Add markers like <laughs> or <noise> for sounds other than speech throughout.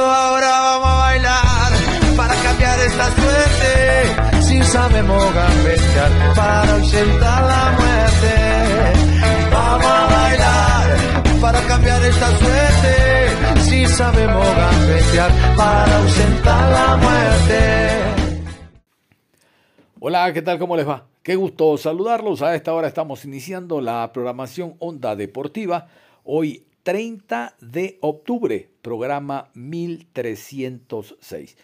Ahora vamos a bailar para cambiar esta suerte. Si sabemos gambetear para ausentar la muerte. Vamos a bailar para cambiar esta suerte. Si sabemos gambetear para ausentar la muerte. Hola, ¿qué tal? ¿Cómo les va? Qué gusto saludarlos. A esta hora estamos iniciando la programación Onda Deportiva. Hoy 30 de octubre, programa 1306.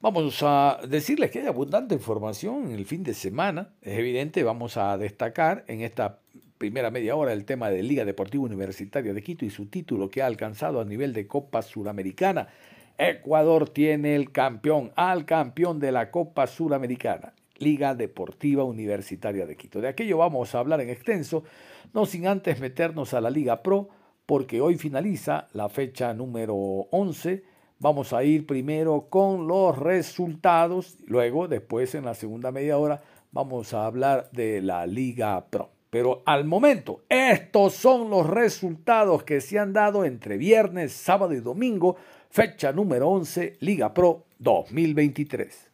Vamos a decirles que hay abundante información en el fin de semana. Es evidente, vamos a destacar en esta primera media hora el tema de Liga Deportiva Universitaria de Quito y su título que ha alcanzado a nivel de Copa Suramericana. Ecuador tiene el campeón, al campeón de la Copa Suramericana. Liga Deportiva Universitaria de Quito. De aquello vamos a hablar en extenso, no sin antes meternos a la Liga Pro, porque hoy finaliza la fecha número 11. Vamos a ir primero con los resultados, luego después en la segunda media hora vamos a hablar de la Liga Pro. Pero al momento, estos son los resultados que se han dado entre viernes, sábado y domingo, fecha número 11, Liga Pro 2023.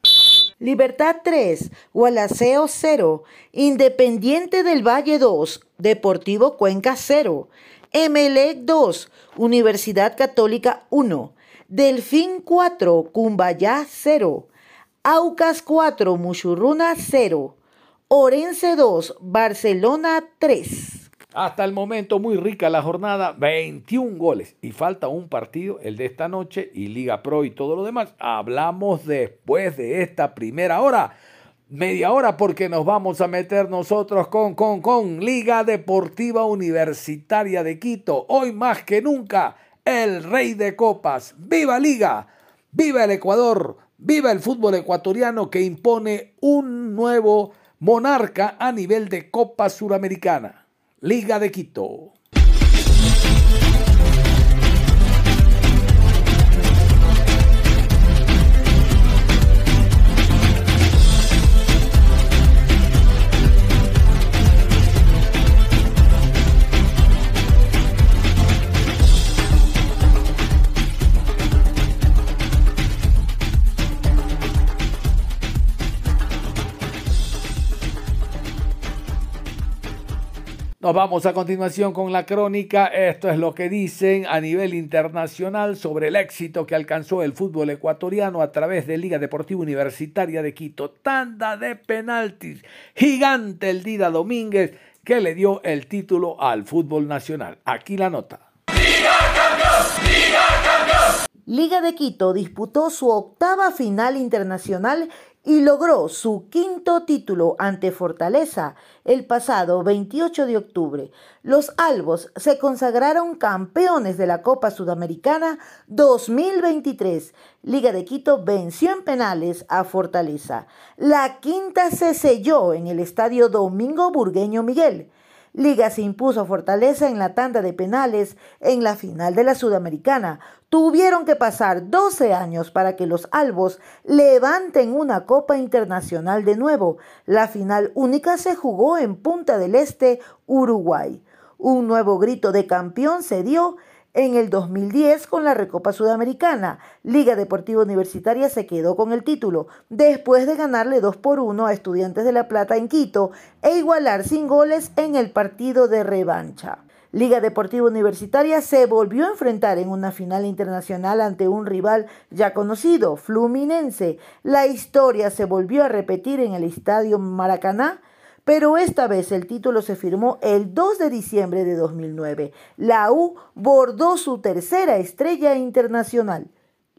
Libertad 3, Gualaceo 0, Independiente del Valle 2, Deportivo Cuenca 0, Emelec 2, Universidad Católica 1, Delfín 4, Cumbayá 0, Aucas 4, Muchurruna 0, Orense 2, Barcelona 3. Hasta el momento muy rica la jornada, 21 goles y falta un partido, el de esta noche y Liga Pro y todo lo demás. Hablamos después de esta primera hora, media hora porque nos vamos a meter nosotros con con con Liga Deportiva Universitaria de Quito. Hoy más que nunca el rey de copas. Viva Liga, viva el Ecuador, viva el fútbol ecuatoriano que impone un nuevo monarca a nivel de Copa Suramericana. Liga de Quito. Nos vamos a continuación con la crónica. Esto es lo que dicen a nivel internacional sobre el éxito que alcanzó el fútbol ecuatoriano a través de Liga Deportiva Universitaria de Quito. Tanda de penaltis. Gigante el Dida Domínguez que le dio el título al fútbol nacional. Aquí la nota. Liga campeón, Liga campeón. Liga de Quito disputó su octava final internacional y logró su quinto título ante Fortaleza el pasado 28 de octubre. Los albos se consagraron campeones de la Copa Sudamericana 2023. Liga de Quito venció en penales a Fortaleza. La quinta se selló en el estadio Domingo Burgueño Miguel. Liga se impuso Fortaleza en la tanda de penales en la final de la Sudamericana. Tuvieron que pasar 12 años para que los albos levanten una Copa Internacional de nuevo. La final única se jugó en Punta del Este, Uruguay. Un nuevo grito de campeón se dio en el 2010 con la Recopa Sudamericana. Liga Deportiva Universitaria se quedó con el título después de ganarle 2 por 1 a Estudiantes de La Plata en Quito e igualar sin goles en el partido de revancha. Liga Deportiva Universitaria se volvió a enfrentar en una final internacional ante un rival ya conocido, Fluminense. La historia se volvió a repetir en el Estadio Maracaná pero esta vez el título se firmó el 2 de diciembre de 2009. La U bordó su tercera estrella internacional.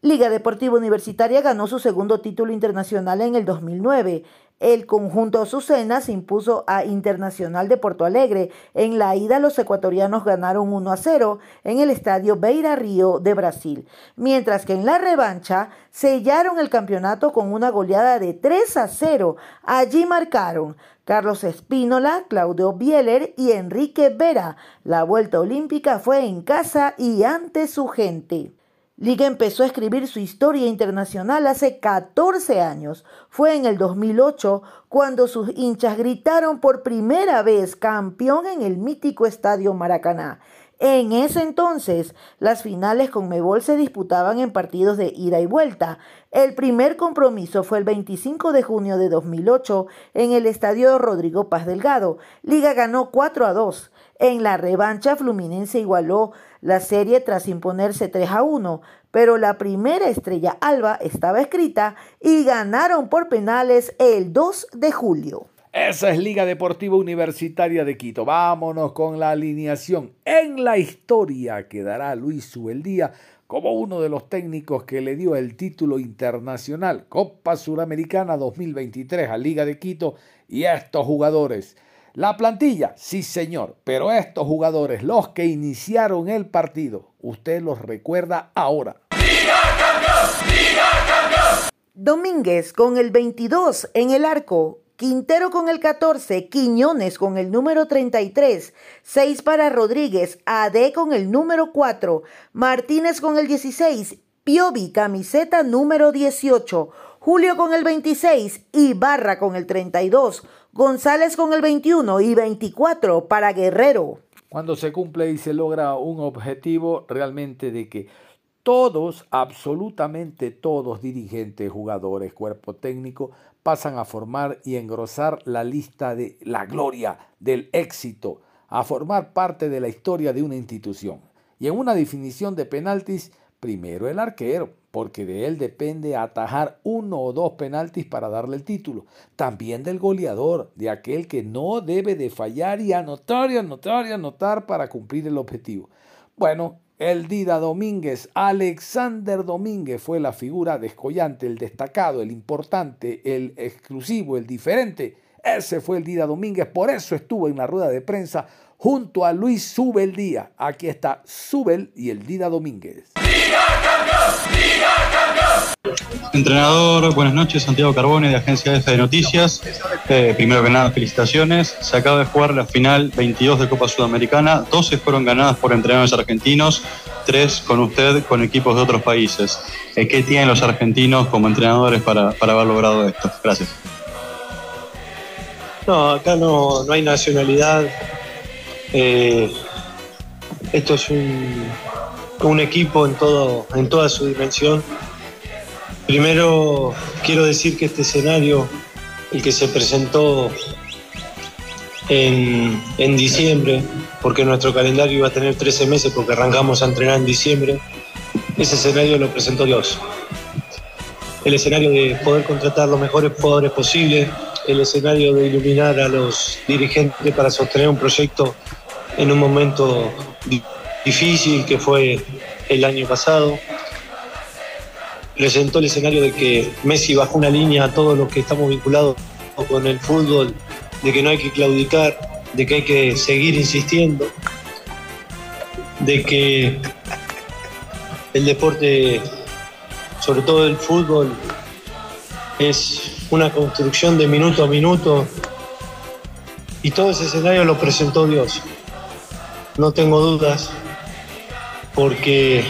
Liga Deportiva Universitaria ganó su segundo título internacional en el 2009. El conjunto Azucena se impuso a Internacional de Porto Alegre. En la ida los ecuatorianos ganaron 1 a 0 en el estadio Beira Río de Brasil, mientras que en la revancha sellaron el campeonato con una goleada de 3 a 0. Allí marcaron Carlos Espínola, Claudio Bieler y Enrique Vera. La vuelta olímpica fue en casa y ante su gente. Liga empezó a escribir su historia internacional hace 14 años. Fue en el 2008 cuando sus hinchas gritaron por primera vez campeón en el mítico Estadio Maracaná. En ese entonces, las finales con Mebol se disputaban en partidos de ida y vuelta. El primer compromiso fue el 25 de junio de 2008 en el Estadio Rodrigo Paz Delgado. Liga ganó 4 a 2. En la revancha, Fluminense igualó la serie tras imponerse 3 a 1, pero la primera estrella alba estaba escrita y ganaron por penales el 2 de julio. Esa es Liga Deportiva Universitaria de Quito. Vámonos con la alineación. En la historia quedará Luis Subeldía como uno de los técnicos que le dio el título internacional Copa Suramericana 2023 a Liga de Quito y a estos jugadores. La plantilla, sí señor, pero estos jugadores, los que iniciaron el partido, usted los recuerda ahora. ¡Liga campeón! ¡Liga campeón! Domínguez con el 22 en el arco, Quintero con el 14, Quiñones con el número 33, 6 para Rodríguez, AD con el número 4, Martínez con el 16, Piovi camiseta número 18, Julio con el 26 y Barra con el 32. González con el 21 y 24 para Guerrero. Cuando se cumple y se logra un objetivo realmente de que todos, absolutamente todos, dirigentes, jugadores, cuerpo técnico, pasan a formar y engrosar la lista de la gloria, del éxito, a formar parte de la historia de una institución. Y en una definición de penaltis, primero el arquero, porque de él depende atajar uno o dos penaltis para darle el título. También del goleador, de aquel que no debe de fallar y anotar y anotar y anotar para cumplir el objetivo. Bueno, el Dida Domínguez, Alexander Domínguez fue la figura descollante, el destacado, el importante, el exclusivo, el diferente. Ese fue el Dida Domínguez, por eso estuvo en la rueda de prensa junto a Luis Subel Día. Aquí está Subel y el Dida Domínguez. ¡Liga campeón! ¡Liga campeón! Entrenador, buenas noches, Santiago Carbone de Agencia EFE de Noticias. Eh, primero que nada, felicitaciones. Se acaba de jugar la final 22 de Copa Sudamericana. 12 fueron ganadas por entrenadores argentinos, 3 con usted, con equipos de otros países. Eh, ¿Qué tienen los argentinos como entrenadores para, para haber logrado esto? Gracias. No, acá no, no hay nacionalidad. Eh, esto es un, un equipo en, todo, en toda su dimensión. Primero quiero decir que este escenario, el que se presentó en, en diciembre, porque nuestro calendario iba a tener 13 meses porque arrancamos a entrenar en diciembre, ese escenario lo presentó Dios. El escenario de poder contratar los mejores jugadores posibles, el escenario de iluminar a los dirigentes para sostener un proyecto en un momento di- difícil que fue el año pasado. Presentó el escenario de que Messi bajó una línea a todos los que estamos vinculados con el fútbol, de que no hay que claudicar, de que hay que seguir insistiendo, de que el deporte, sobre todo el fútbol, es una construcción de minuto a minuto y todo ese escenario lo presentó Dios. No tengo dudas porque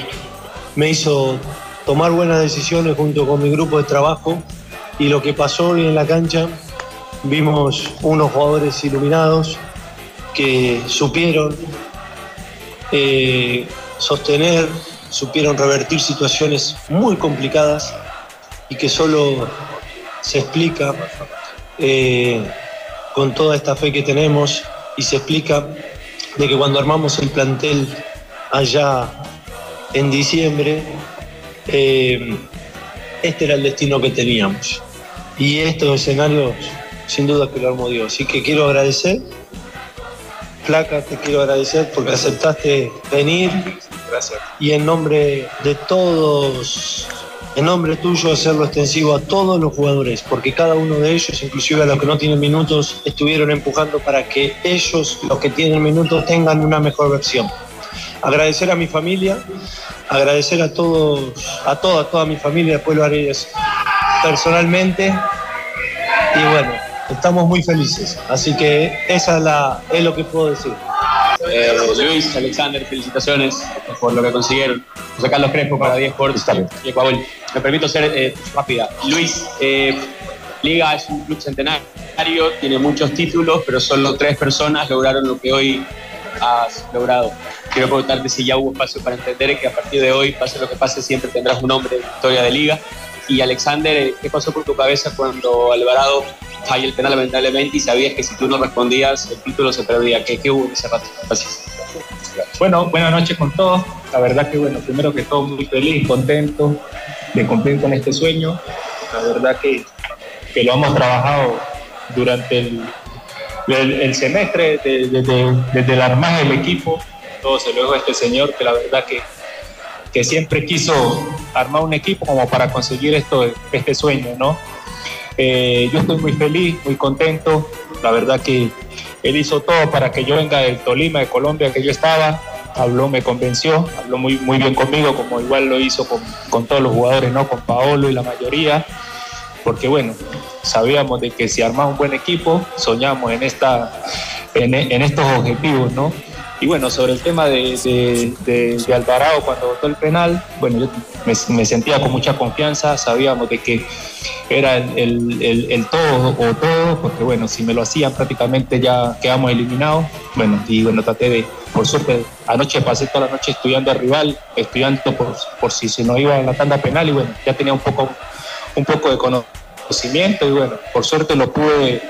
me hizo tomar buenas decisiones junto con mi grupo de trabajo y lo que pasó hoy en la cancha, vimos unos jugadores iluminados que supieron eh, sostener, supieron revertir situaciones muy complicadas y que solo se explica eh, con toda esta fe que tenemos y se explica de que cuando armamos el plantel allá en diciembre, eh, este era el destino que teníamos. Y estos escenarios sin duda que lo armó Dios. Así que quiero agradecer, Flaca, te quiero agradecer porque aceptaste venir. Gracias. Y en nombre de todos, en nombre tuyo, hacerlo extensivo a todos los jugadores, porque cada uno de ellos, inclusive a los que no tienen minutos, estuvieron empujando para que ellos, los que tienen minutos, tengan una mejor versión. Agradecer a mi familia, agradecer a todos, a toda, toda mi familia de Pueblo Aredes personalmente. Y bueno, estamos muy felices. Así que esa es, la, es lo que puedo decir. Eh, Luis, Alexander, felicitaciones por lo que consiguieron. José Carlos Crespo para 10 Sports y Ecuador. Me permito ser eh, rápida. Luis, eh, Liga es un club centenario, tiene muchos títulos, pero solo tres personas lograron lo que hoy has logrado. Quiero preguntarte si ya hubo espacio para entender que a partir de hoy, pase lo que pase, siempre tendrás un nombre en la historia de Liga. Y Alexander, eh, ¿qué pasó por tu cabeza cuando Alvarado falla el penal lamentablemente y sabías que si tú no respondías el título se perdía? ¿Qué, qué hubo en ese rato? Gracias. Bueno, buenas noches con todos. La verdad que, bueno, primero que todo, muy feliz, contento de cumplir con este sueño. La verdad que, que lo hemos trabajado durante el, el, el semestre, desde, desde, desde el armaje del equipo. Todo se lo dejo a este señor que la verdad que, que siempre quiso armar un equipo como para conseguir esto, este sueño, ¿no? Eh, yo estoy muy feliz, muy contento. La verdad que él hizo todo para que yo venga del Tolima, de Colombia, que yo estaba. Habló, me convenció, habló muy, muy bien conmigo, como igual lo hizo con, con todos los jugadores, ¿no? Con Paolo y la mayoría. Porque bueno, sabíamos de que si armamos un buen equipo, soñamos en, esta, en, en estos objetivos, ¿no? Y bueno, sobre el tema de, de, Alvarado cuando votó el penal, bueno, yo me, sentía con mucha confianza, sabíamos de que era el, el, todo o todo, porque bueno, si me lo hacían prácticamente ya quedamos eliminados. Bueno, y bueno, traté de, por suerte, anoche pasé toda la noche estudiando al rival, estudiando por, por si se nos iba a la tanda penal y bueno, ya tenía un poco, un poco de conocimiento y bueno, por suerte lo pude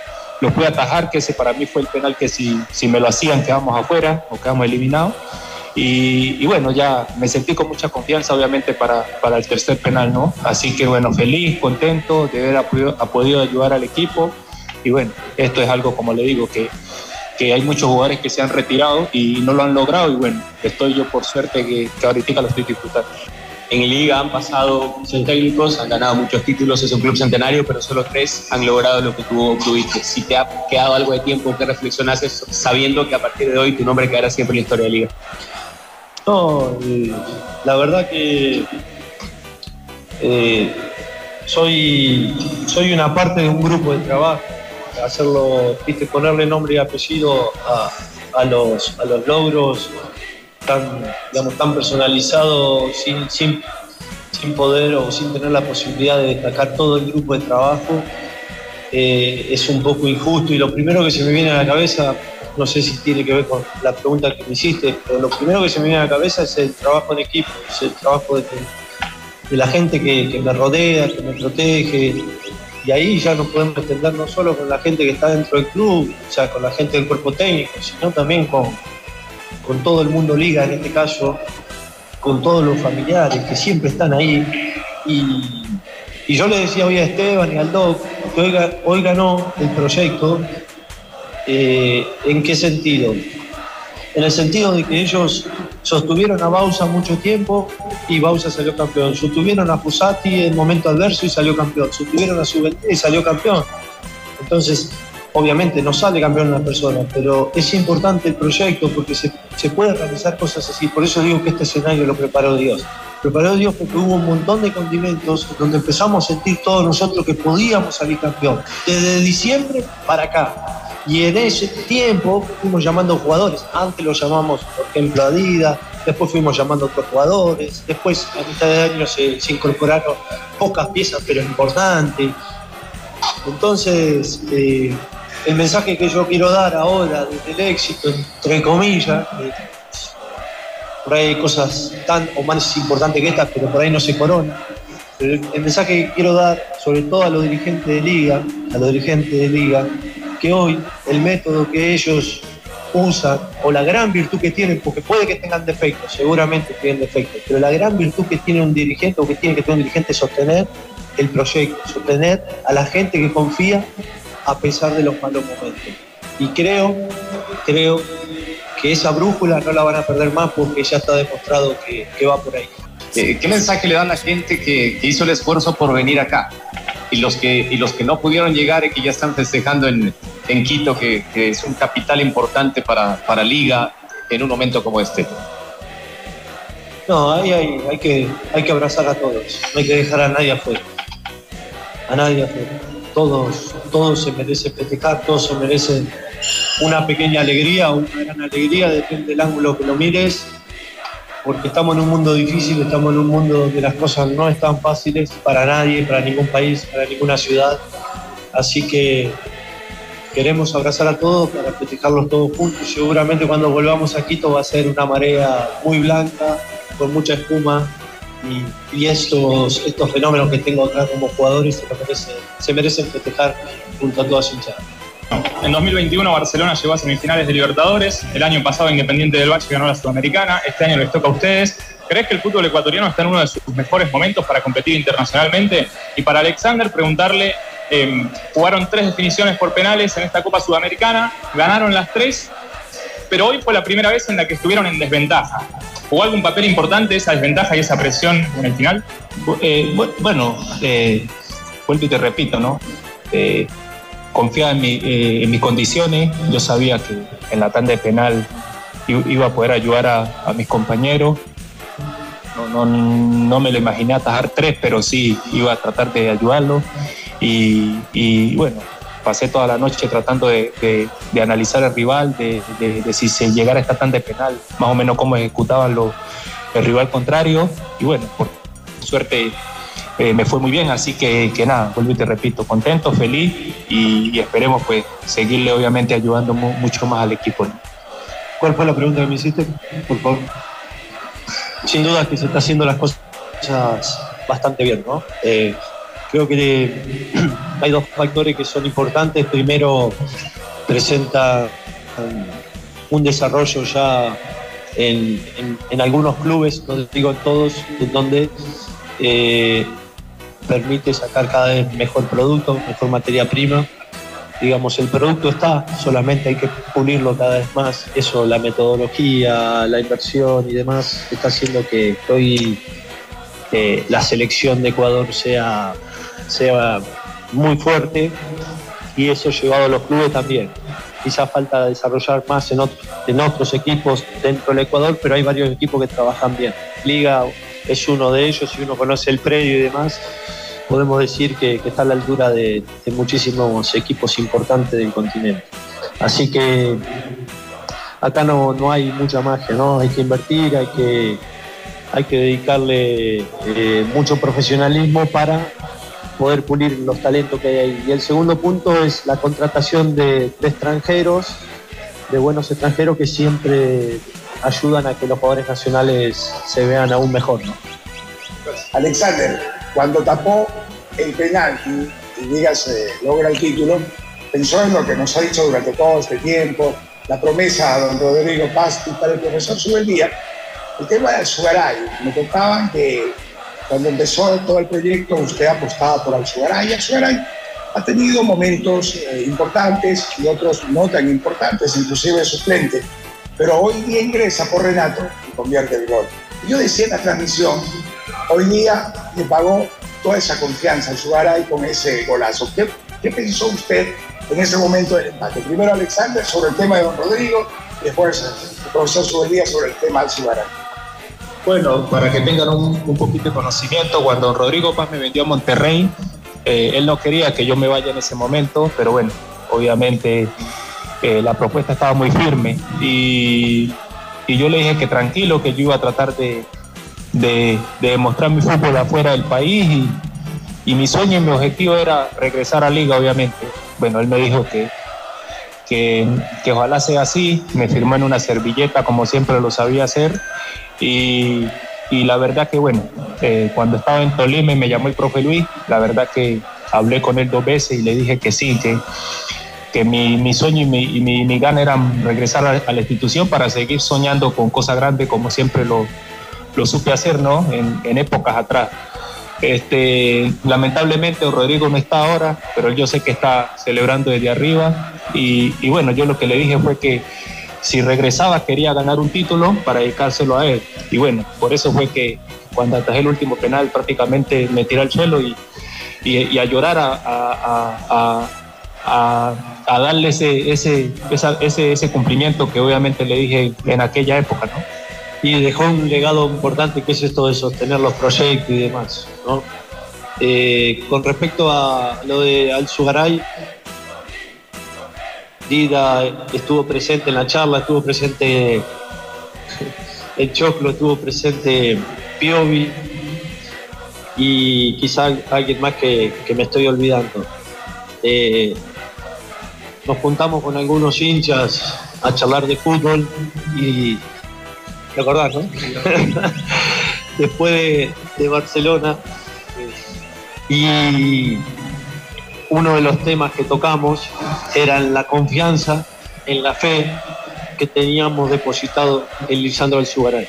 lo pude atajar, que ese para mí fue el penal que si, si me lo hacían quedamos afuera o quedamos eliminados. Y, bueno, ya me sentí con mucha confianza, obviamente, para, para el tercer penal, ¿no? Así que bueno, feliz, contento de haber podido, podido ayudar al equipo. Y bueno, esto es algo, como le digo, que, que hay muchos jugadores que se han retirado y no lo han logrado. Y bueno, estoy yo por suerte que, que ahorita lo estoy disfrutando. En Liga han pasado muchos técnicos, han ganado muchos títulos, es un club centenario, pero solo tres han logrado lo que tú obtuviste. Si te ha quedado algo de tiempo que reflexionas eso, sabiendo que a partir de hoy tu nombre quedará siempre en la historia de Liga. No, la verdad que eh, soy, soy una parte de un grupo de trabajo. Hacerlo, viste, ponerle nombre y apellido a, a, los, a los logros tan, digamos, tan personalizado, sin, sin, sin poder o sin tener la posibilidad de destacar todo el grupo de trabajo, eh, es un poco injusto. Y lo primero que se me viene a la cabeza, no sé si tiene que ver con la pregunta que me hiciste, pero lo primero que se me viene a la cabeza es el trabajo en equipo, es el trabajo de, la gente que, que me rodea, que me protege, y ahí ya nos podemos entender no solo con la gente que está dentro del club, o sea, con la gente del cuerpo técnico, sino también con, con todo el mundo liga, en este caso, con todos los familiares que siempre están ahí. Y, y yo le decía hoy a Esteban y al Doc que hoy, ganó el proyecto. Eh, ¿En qué sentido? En el sentido de que ellos sostuvieron a Bausa mucho tiempo y Bausa salió campeón. Sostuvieron a Fusati en momento adverso y salió campeón. Sostuvieron a Subente y salió campeón. Entonces, obviamente no sale campeón una persona, pero es importante el proyecto porque se, se, puede realizar cosas así. Por eso digo que este escenario lo preparó Dios. Preparó Dios porque hubo un montón de condimentos donde empezamos a sentir todos nosotros que podíamos salir campeón. Desde diciembre para acá. Y en ese tiempo fuimos llamando jugadores. Antes lo llamamos, por ejemplo, Adidas, después fuimos llamando otros jugadores, después a mitad de año se, se incorporaron pocas piezas pero importantes. Entonces, eh, el mensaje que yo quiero dar ahora desde el éxito, entre comillas, eh, por ahí hay cosas tan o más importantes que estas, pero por ahí no se corona. El, el mensaje que quiero dar, sobre todo a los dirigentes de liga, a los dirigentes de liga, que hoy el método que ellos usan, o la gran virtud que tienen, porque puede que tengan defectos, seguramente tienen defectos, pero la gran virtud que tiene un dirigente o que tiene que tener un dirigente es sostener el proyecto, sostener a la gente que confía a pesar de los malos momentos. Y creo, creo que esa brújula no la van a perder más porque ya está demostrado que, que va por ahí. Eh, ¿Qué mensaje le dan a la gente que, que, hizo el esfuerzo por venir acá? Y los que, y los que no pudieron llegar y que ya están festejando en, en Quito, que, que, es un capital importante para, para Liga en un momento como este. No, hay, hay, hay, que, hay que abrazar a todos, no hay que dejar a nadie afuera. A nadie afuera. Todos, todos se merecen festejar, todos se merecen una pequeña alegría una gran alegría, depende del ángulo que lo mires, porque estamos en un mundo difícil, estamos en un mundo donde las cosas no están fáciles para nadie, para ningún país, para ninguna ciudad. Así que queremos abrazar a todos para festejarlos todos juntos. Seguramente cuando volvamos a Quito va a ser una marea muy blanca, con mucha espuma, y, estos, estos fenómenos que tengo acá como jugadores se merecen, se merecen festejar junto a toda su hinchada. En 2021 Barcelona llegó a semifinales de Libertadores, el año pasado Independiente del Valle ganó la Sudamericana, este año les toca a ustedes. ¿Crees que el fútbol ecuatoriano está en uno de sus mejores momentos para competir internacionalmente? Y para Alexander preguntarle, eh, jugaron tres definiciones por penales en esta Copa Sudamericana, ganaron las tres, pero hoy fue la primera vez en la que estuvieron en desventaja. ¿Jugó algún papel importante esa desventaja y esa presión en el final? Eh, bueno, eh, vuelvo y te repito, ¿no? Eh, confiaba eh, en, mis condiciones, yo sabía que en la tanda penal iba a poder ayudar a, a mis compañeros. No, no, no, me lo imaginé atajar tres, pero sí iba a tratar de ayudarlo. Y, y bueno, pasé toda la noche tratando de, de, de analizar al rival, de, de, si se llegara a esta tanda de penal, más o menos cómo ejecutaban los, el rival contrario. Y bueno, por suerte eh, me fue muy bien, así que, que, nada, vuelvo y te repito, contento, feliz y, y esperemos pues seguirle obviamente ayudando mu mucho más al equipo. ¿no? ¿Cuál fue la pregunta que me hiciste? Por favor. Sin duda que se está haciendo las cosas bastante bien, ¿no? Eh, creo que <clears throat> hay dos factores que son importantes. Primero, presenta un desarrollo ya en, en, en algunos clubes, no digo en todos, en donde eh, permite sacar cada vez mejor producto, mejor materia prima. Digamos, el producto está, solamente hay que pulirlo cada vez más. Eso, la metodología, la inversión y demás, está haciendo que hoy eh, la selección de Ecuador sea, sea muy fuerte y eso llevado a los clubes también. Quizás falta desarrollar más en, otro, en otros equipos dentro del Ecuador, pero hay varios equipos que trabajan bien. Liga es uno de ellos, si uno conoce el predio y demás, podemos decir que, está a la altura de, de, muchísimos equipos importantes del continente. Así que acá no, no hay mucha magia, ¿no? Hay que invertir, hay que, hay que dedicarle eh, mucho profesionalismo para poder pulir los talentos que hay ahí. Y el segundo punto es la contratación de, extranjeros, de buenos extranjeros que siempre ayudan a que los jugadores nacionales se vean aún mejor. ¿no? Alexander, cuando tapó el penal y, Ligas eh, logra el título, pensó en lo que nos ha dicho durante todo este tiempo, la promesa a don Rodrigo y para el profesor Subeldía, el tema del Sugaray. Me contaban que cuando empezó todo el proyecto usted apostaba por. El Sugaray ha tenido momentos eh, importantes y otros no tan importantes, inclusive suplente, pero hoy día ingresa por Renato y convierte el gol. Yo decía en la transmisión, hoy día le pagó toda esa confianza al Sugaray con ese golazo. ¿Qué, ¿Qué, pensó usted en ese momento del empate? Primero Alexander sobre el tema de don Rodrigo, después el profesor Subelía sobre el tema del Sugaray. Bueno, para que tengan un, poquito de conocimiento, cuando Rodrigo Paz me vendió a Monterrey, eh, él no quería que yo me vaya en ese momento, pero bueno, obviamente eh, la propuesta estaba muy firme y, y, yo le dije que tranquilo, que yo iba a tratar de, de, de demostrar mi fútbol afuera del país y, y, mi sueño y mi objetivo era regresar a liga, obviamente. Bueno, él me dijo que, que, que ojalá sea así, me firmó en una servilleta como siempre lo sabía hacer y, y la verdad que bueno, eh, cuando estaba en Tolima me llamó el profe Luis, la verdad que hablé con él dos veces y le dije que sí, que, que mi, mi sueño y mi, y mi, mi gana era regresar a, a, la institución para seguir soñando con cosas grandes como siempre lo, lo supe hacer ¿no? en, en épocas atrás. Este, lamentablemente Rodrigo no está ahora, pero yo sé que está celebrando desde arriba. Y, y bueno, yo lo que le dije fue que si regresaba quería ganar un título para dedicárselo a él. Y bueno, por eso fue que cuando atajé el último penal prácticamente me tiré al suelo y, y, y a llorar a, a, a, a darle ese, ese, esa, ese, ese cumplimiento que obviamente le dije en aquella época, ¿no? Y dejó un legado importante que es esto de sostener los proyectos y demás, ¿no? Eh, con respecto a lo de Al Sugaray, Dida estuvo presente en la charla, estuvo presente el Choclo, estuvo presente Piovi y quizá alguien más que, me estoy olvidando. Eh, nos juntamos con algunos hinchas a charlar de fútbol y ¿te no? <laughs> Después de, de Barcelona y uno de los temas que tocamos era la confianza, en la fe que teníamos depositado en Lisandro Alzugaray.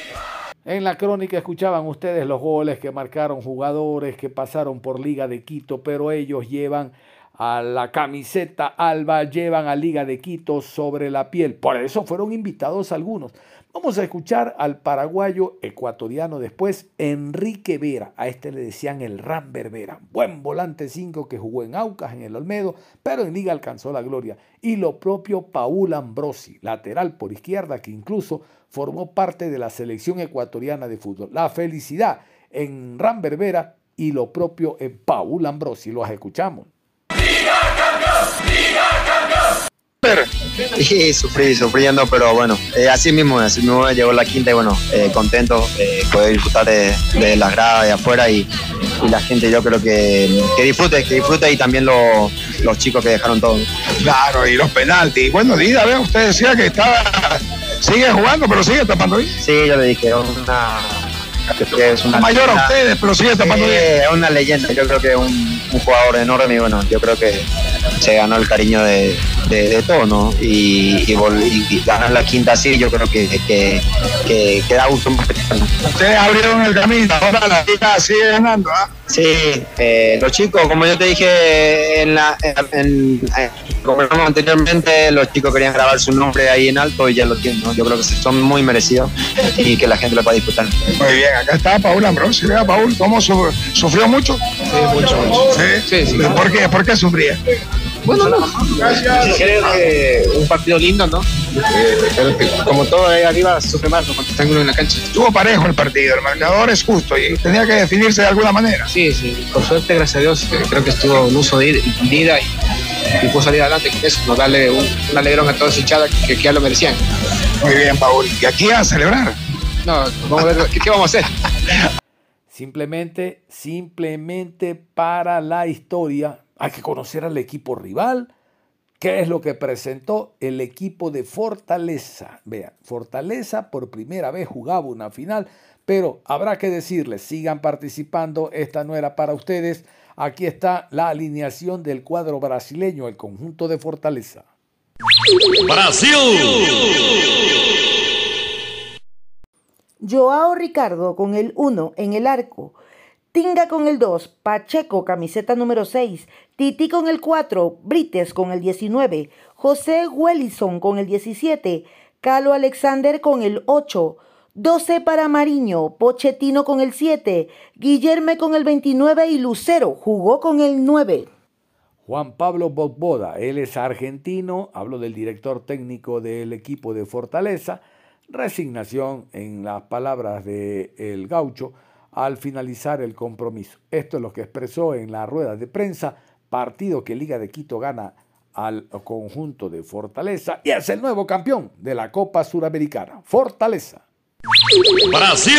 En la crónica escuchaban ustedes los goles que marcaron jugadores que pasaron por Liga de Quito, pero ellos llevan a la camiseta alba, llevan a Liga de Quito sobre la piel. Por eso fueron invitados algunos. Vamos a escuchar al paraguayo ecuatoriano después, Enrique Vera. A este le decían el Ramber Vera. Buen volante 5 que jugó en Aucas, en el Olmedo, pero en Liga alcanzó la gloria. Y lo propio Paul Ambrosi, lateral por izquierda, que incluso formó parte de la selección ecuatoriana de fútbol. La felicidad en Ramber Vera y lo propio en Paul Ambrosi. Los escuchamos. Sí, sufrí, sufriendo, pero bueno, eh, así mismo, así mismo llegó la quinta y bueno, eh, contento, eh, poder disfrutar de, de las gradas de afuera y, y, la gente yo creo que, que disfrute, que disfrute y también lo, los chicos que dejaron todo. Claro, y los penaltis. Bueno, Dida, vea, usted decía que estaba, sigue jugando, pero sigue tapando bien. Sí, yo le dije, una, que es una mayor a ustedes, pero sigue tapando sí, bien. Es una leyenda, yo creo que es un, un, jugador enorme y bueno, yo creo que se ganó el cariño de, de, de todo, ¿no? Y, y, y, y, ganar la quinta así, yo creo que, que, que, que da gusto. Ustedes abrieron el camino, ahora la liga sigue ganando, ¿ah? Sí, eh, los chicos, como yo te dije en la, en, en, como anteriormente, los chicos querían grabar su nombre ahí en alto y ya lo tienen, ¿no? Yo creo que son muy merecidos y que la gente lo pueda disfrutar. Muy bien, acá está Paul Ambrosi, vea Paul, ¿cómo su, sufrió mucho? Sí, mucho, mucho. ¿Sí? Sí, sí. ¿Por qué? ¿Por qué sufría? Bueno, no. Creo que un partido lindo, ¿no? Pero que, como todo ahí arriba sufre más cuando están uno en la cancha. Estuvo parejo el partido, el marcador es justo y tenía que definirse de alguna manera. Sí, sí. Por suerte, gracias a Dios, creo que estuvo un uso de ida y, y pudo salir adelante con eso, no darle un, un alegrón a todos hinchadas que, que ya lo merecían. Muy bien, Paul. ¿Y aquí a celebrar? No, vamos a ver, ¿qué, qué vamos a hacer? Simplemente, simplemente para la historia hay que conocer al equipo rival. ¿Qué es lo que presentó el equipo de Fortaleza? Vean, Fortaleza por primera vez jugaba una final, pero habrá que decirles, sigan participando, esta no era para ustedes. Aquí está la alineación del cuadro brasileño, el conjunto de Fortaleza. Brasil. Joao Ricardo con el 1 en el arco. Tinga con el 2, Pacheco, camiseta número 6, Titi con el 4, Brites con el 19, José Wellison con el 17, Calo Alexander con el 8, 12 para Mariño, Pochettino con el 7, Guillerme con el 29 y Lucero jugó con el 9. Juan Pablo Bogboda, él es argentino, hablo del director técnico del equipo de Fortaleza, resignación en las palabras del el gaucho, al finalizar el compromiso. Esto es lo que expresó en la rueda de prensa, partido que Liga de Quito gana al conjunto de Fortaleza y es el nuevo campeón de la Copa Suramericana. Fortaleza. Brasil.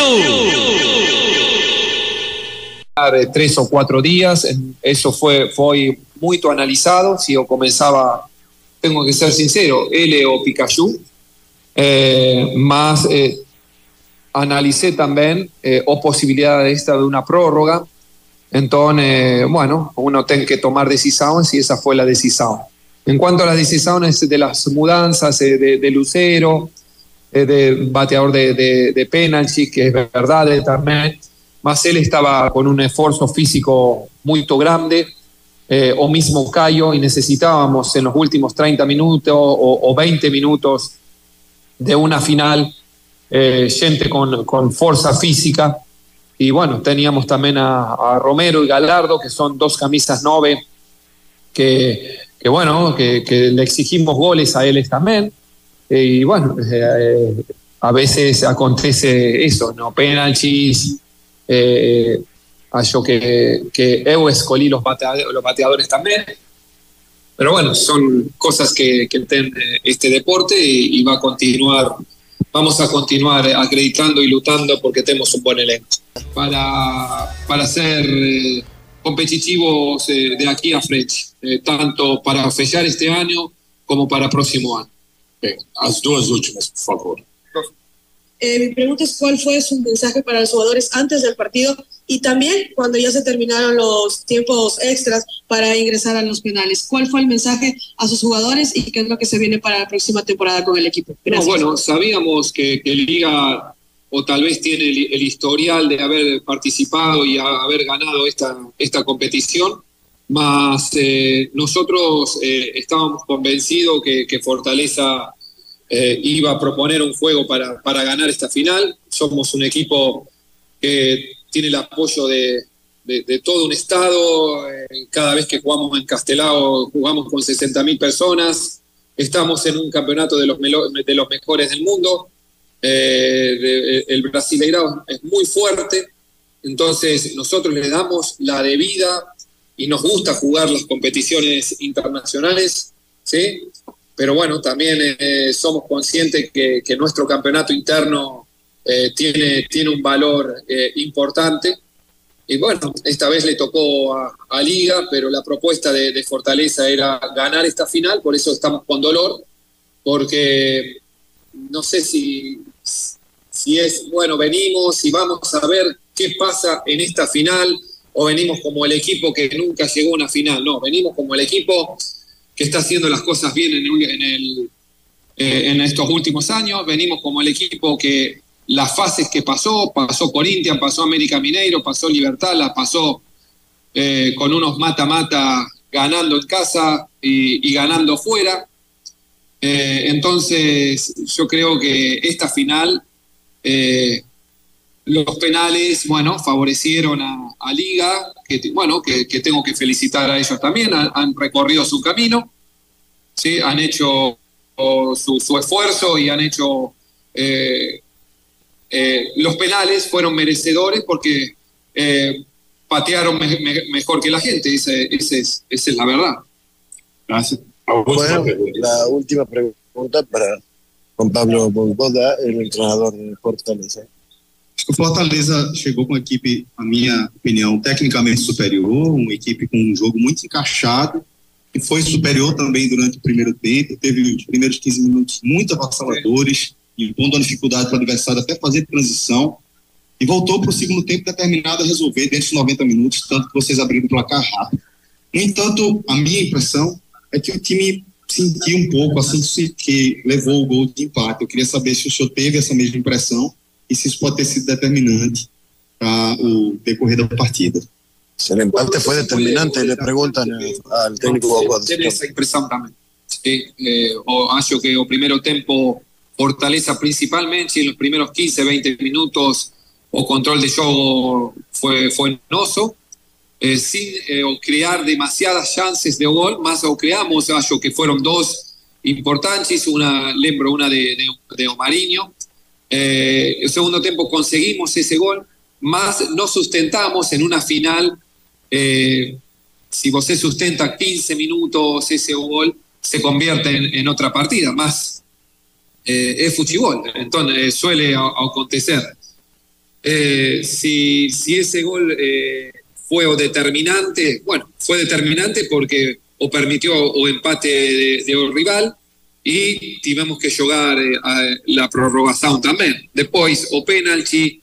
Tres o cuatro días, eso fue, fue muy analizado. Si yo comenzaba, tengo que ser sincero, L o Pikachu, eh, más eh, analicé también eh, o posibilidad de esta de una prórroga. Entonces, bueno, uno tiene que tomar decisiones y esa fue la decisión. En cuanto a las decisiones de las mudanzas de, de Lucero, de bateador de, de, de penalty, que es verdad también, más él estaba con un esfuerzo físico muy grande, eh, o mismo Cayo, y necesitábamos en los últimos 30 minutos o, 20 minutos de una final eh, gente con, con, fuerza física. Y bueno, teníamos también a, Romero y Galardo, que son dos camisas 9, que, que bueno, que, le exigimos goles a ellos también. Y bueno, eh, a veces acontece eso, ¿no? Penalties, eh, yo que, que eu escolí los, los bateadores también. Pero bueno, son cosas que, que tiene este deporte y, va a continuar, vamos a continuar acreditando y luchando porque tenemos un buen elenco. Para, para ser eh, competitivos eh, de aquí a frente, eh, tanto para fechar este año como para el próximo año. Las dos últimas, por favor. Eh, mi pregunta es cuál fue su mensaje para los jugadores antes del partido y también cuando ya se terminaron los tiempos extras para ingresar a los penales. ¿Cuál fue el mensaje a sus jugadores y qué es lo que se viene para la próxima temporada con el equipo? bueno, sabíamos que, que, Liga o tal vez tiene el, historial de haber participado y haber ganado esta, esta competición, mas eh, nosotros eh, estábamos convencidos que, que Fortaleza eh, iba a proponer un juego para, para, ganar esta final. Somos un equipo que tiene el apoyo de, de, todo un estado. Eh, cada vez que jugamos en Castelao jugamos con 60.000 personas. Estamos en un campeonato de los, de los mejores del mundo. Eh, el Brasileirao es muy fuerte. Entonces nosotros le damos la debida y nos gusta jugar las competiciones internacionales. ¿sí? pero bueno, también eh, somos conscientes que, nuestro campeonato interno eh, tiene, tiene un valor eh, importante. Y bueno, esta vez le tocó a, Liga, pero la propuesta de, Fortaleza era ganar esta final, por eso estamos con dolor, porque no sé si, si es, bueno, venimos y vamos a ver qué pasa en esta final, o venimos como el equipo que nunca llegó a una final, no, venimos como el equipo que está haciendo las cosas bien en, eh, en estos últimos años. Venimos como el equipo que las fases que pasó, pasó Corinthians, pasó América Mineiro, pasó Libertad, la pasó eh, con unos mata-mata ganando en casa y, ganando fuera. Eh, entonces, yo creo que esta final, los penales, bueno, favorecieron a, Liga, que, bueno, que, tengo que felicitar a ellos también, han, recorrido su camino, ¿sí? han hecho su, esfuerzo y han hecho... Eh, eh, los penales fueron merecedores porque eh, patearon mejor que la gente, esa, es, esa es la verdad. Gracias. Bueno, la última pregunta para Juan Pablo Bogoda, el entrenador de Fortaleza. O Fortaleza chegou com uma equipe, na minha opinião, tecnicamente superior, uma equipe com um jogo muito encaixado, que foi superior também durante o primeiro tempo, teve os primeiros 15 minutos muito avassaladores, impondo uma dificuldade para o adversário até fazer transição, e voltou para o segundo tempo determinado a resolver dentro de 90 minutos, tanto que vocês abriram o placar rápido. No entanto, a minha impressão é que o time sentiu um pouco assim que levou o gol de empate. Eu queria saber se o senhor teve essa mesma impressão e se isso pode ter sido determinante para o decorrer da partida. Se el empate fue determinante, le preguntan al técnico Tiene esa impresión también. Sí, eh, o acho que o primeiro tempo Fortaleza principalmente en los primeros 15, 20 minutos o control de juego fue, fue noso, eh, sin eh, crear demasiadas chances de gol, más o creamos, acho que fueron dos importantes, una, lembro una de, de, de eh, el segundo tiempo conseguimos ese gol, más nos sustentamos en una final. Eh, si vos sustenta 15 minutos ese gol, se convierte en, otra partida, más eh, es fuchibol, entonces suele acontecer. si, si ese gol fue determinante, bueno, fue determinante porque o permitió o empate de, de rival, y tuvimos que jugar eh, a la prorrogación también. Después, o penalti,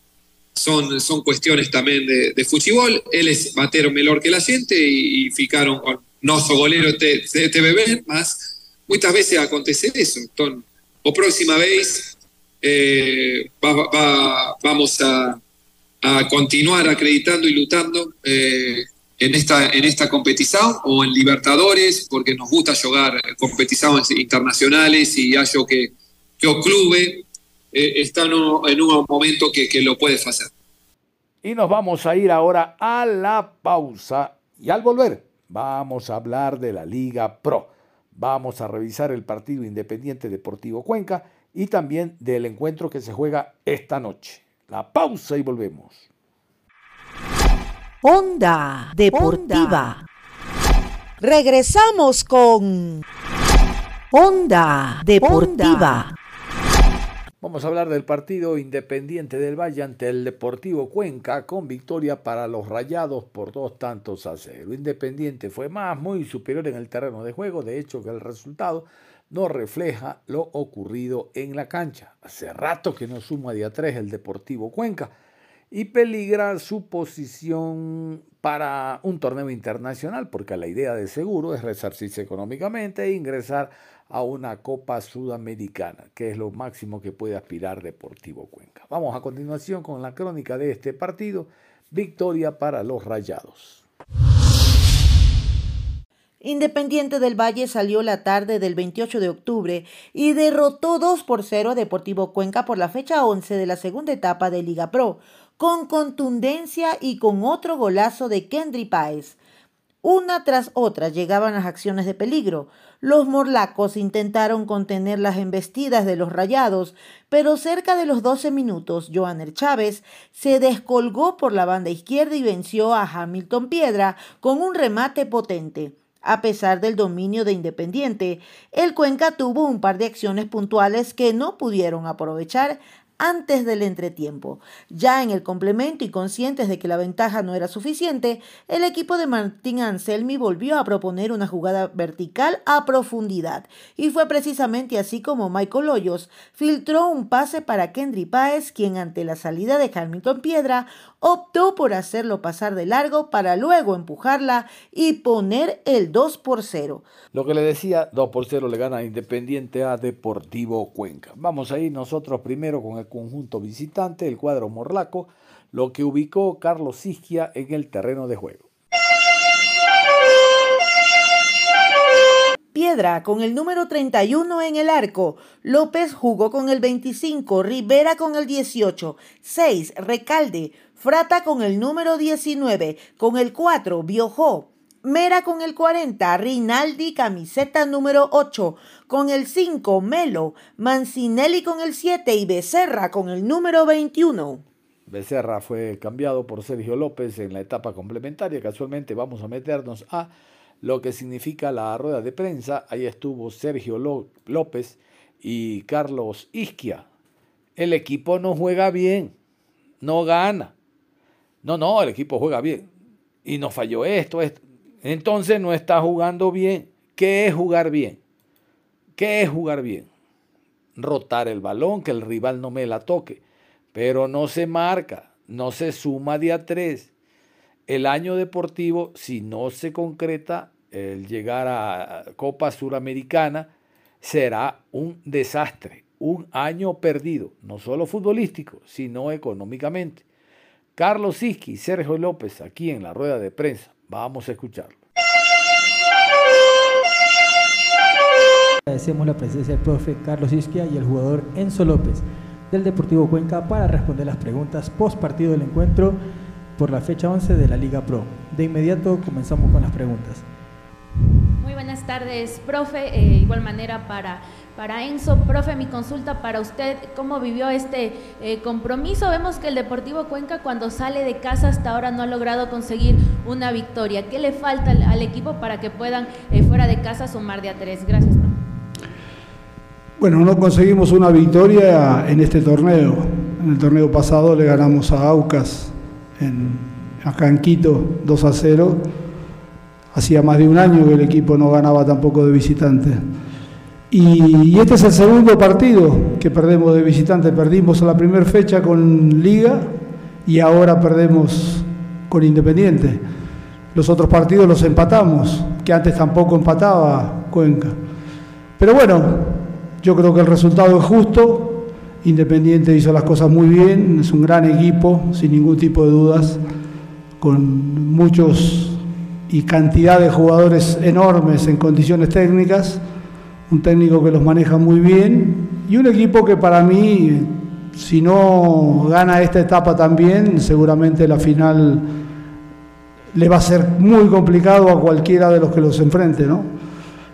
son, son cuestiones también de, de fútbol. Él es batero que la gente y, ficaron con noso golero este bebé, más muchas veces acontece eso. Entonces, o próxima vez eh, vamos a, continuar acreditando y luchando eh, en, esta, en esta competición o en Libertadores, porque nos gusta jugar competiciones internacionales y hallo que, que o clube eh, está en un, en un momento que, que lo puede hacer. Y nos vamos a ir ahora a la pausa y al volver vamos a hablar de la Liga Pro. Vamos a revisar el partido Independiente Deportivo Cuenca y también del encuentro que se juega esta noche. La pausa y volvemos. Onda Deportiva. Regresamos con Onda Deportiva. Vamos a hablar del partido Independiente del Valle ante el Deportivo Cuenca con victoria para los Rayados por dos tantos a cero. Independiente fue más, muy superior en el terreno de juego, de hecho que el resultado no refleja lo ocurrido en la cancha. Hace rato que no suma día 3 el Deportivo Cuenca y peligra su posición para un torneo internacional, porque la idea de seguro es resarcirse económicamente e ingresar a una Copa Sudamericana, que es lo máximo que puede aspirar Deportivo Cuenca. Vamos a continuación con la crónica de este partido. Victoria para los Rayados. Independiente del Valle salió la tarde del 28 de octubre y derrotó 2 por 0 a Deportivo Cuenca por la fecha 11 de la segunda etapa de Liga Pro, con contundencia y con otro golazo de Kendry Páez. Una tras otra llegaban las acciones de peligro. Los morlacos intentaron contener las embestidas de los rayados, pero cerca de los 12 minutos, Joaner Chávez se descolgó por la banda izquierda y venció a Hamilton Piedra con un remate potente. A pesar del dominio de Independiente, el Cuenca tuvo un par de acciones puntuales que no pudieron aprovechar antes del entretiempo. Ya en el complemento y conscientes de que la ventaja no era suficiente, el equipo de Martín Anselmi volvió a proponer una jugada vertical a profundidad y fue precisamente así como Michael Hoyos filtró un pase para Kendry Páez, quien ante la salida de Hamilton Piedra optó por hacerlo pasar de largo para luego empujarla y poner el 2 por 0. Lo que le decía, 2 por 0 le gana Independiente a Deportivo Cuenca. Vamos a ir nosotros primero con el conjunto visitante, el cuadro Morlaco, lo que ubicó Carlos Isquia en el terreno de juego. Piedra con el número 31 en el arco. López jugó con el 25, Rivera con el 18, 6, Recalde, Frata con el número 19, con el 4, Biojó, Mera con el 40, Rinaldi camiseta número 8, con el 5, Melo, Mancinelli con el 7 y Becerra con el número 21. Becerra fue cambiado por Sergio López en la etapa complementaria. Casualmente vamos a meternos a lo que significa la rueda de prensa. Ahí estuvo Sergio López y Carlos Isquia. El equipo no juega bien, no gana. No, no, el equipo juega bien. Y nos falló esto, esto. Entonces no está jugando bien. ¿Qué es jugar bien? ¿Qué es jugar bien? Rotar el balón, que el rival no me la toque. Pero no se marca, no se suma de a tres. El año deportivo, si no se concreta el llegar a Copa Suramericana, será un desastre, un año perdido, no solo futbolístico, sino económicamente. Carlos Isqui y Sergio López aquí en la rueda de prensa. Vamos a escucharlo. Agradecemos la presencia del profe Carlos Isquia y el jugador Enzo López del Deportivo Cuenca para responder las preguntas post partido del encuentro por la fecha 11 de la Liga Pro. De inmediato comenzamos con las preguntas. Muy buenas tardes, profe. Eh, igual manera para para Enzo. Profe, mi consulta para usted, ¿cómo vivió este eh, compromiso? Vemos que el Deportivo Cuenca cuando sale de casa hasta ahora no ha logrado conseguir una victoria. ¿Qué le falta al, equipo para que puedan eh, fuera de casa sumar de a tres? Gracias. Bueno, no conseguimos una victoria en este torneo. En el torneo pasado le ganamos a Aucas en, acá en Quito 2 a 0. Hacía más de un año que el equipo no ganaba tampoco de visitante. Y, este es el segundo partido que perdemos de visitante. Perdimos la primera fecha con Liga y ahora perdemos con Independiente. Los otros partidos los empatamos, que antes tampoco empataba Cuenca. Pero bueno, yo creo que el resultado es justo. Independiente hizo las cosas muy bien, es un gran equipo, sin ningún tipo de dudas, con muchos y cantidad de jugadores enormes en condiciones técnicas, un técnico que los maneja muy bien y un equipo que para mí, si no gana esta etapa también, seguramente la final le va a ser muy complicado a cualquiera de los que los enfrente.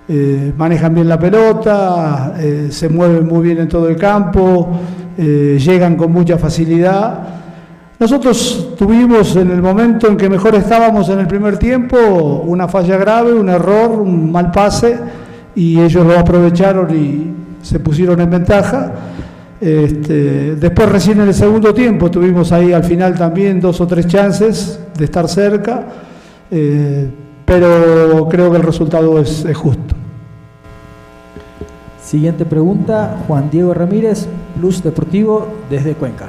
Eh, manejan bien la pelota, eh, se mueven muy bien en todo el campo, eh, llegan con mucha facilidad. Nosotros tuvimos en el momento en que mejor estábamos en el primer tiempo una falla grave, un error, un mal pase y ellos lo aprovecharon y se pusieron en ventaja. Este, después recién en el segundo tiempo tuvimos ahí al final también dos o tres chances de estar cerca, pero creo que el resultado es, es justo. Siguiente pregunta, Juan Diego Ramírez, Plus Deportivo desde Cuenca.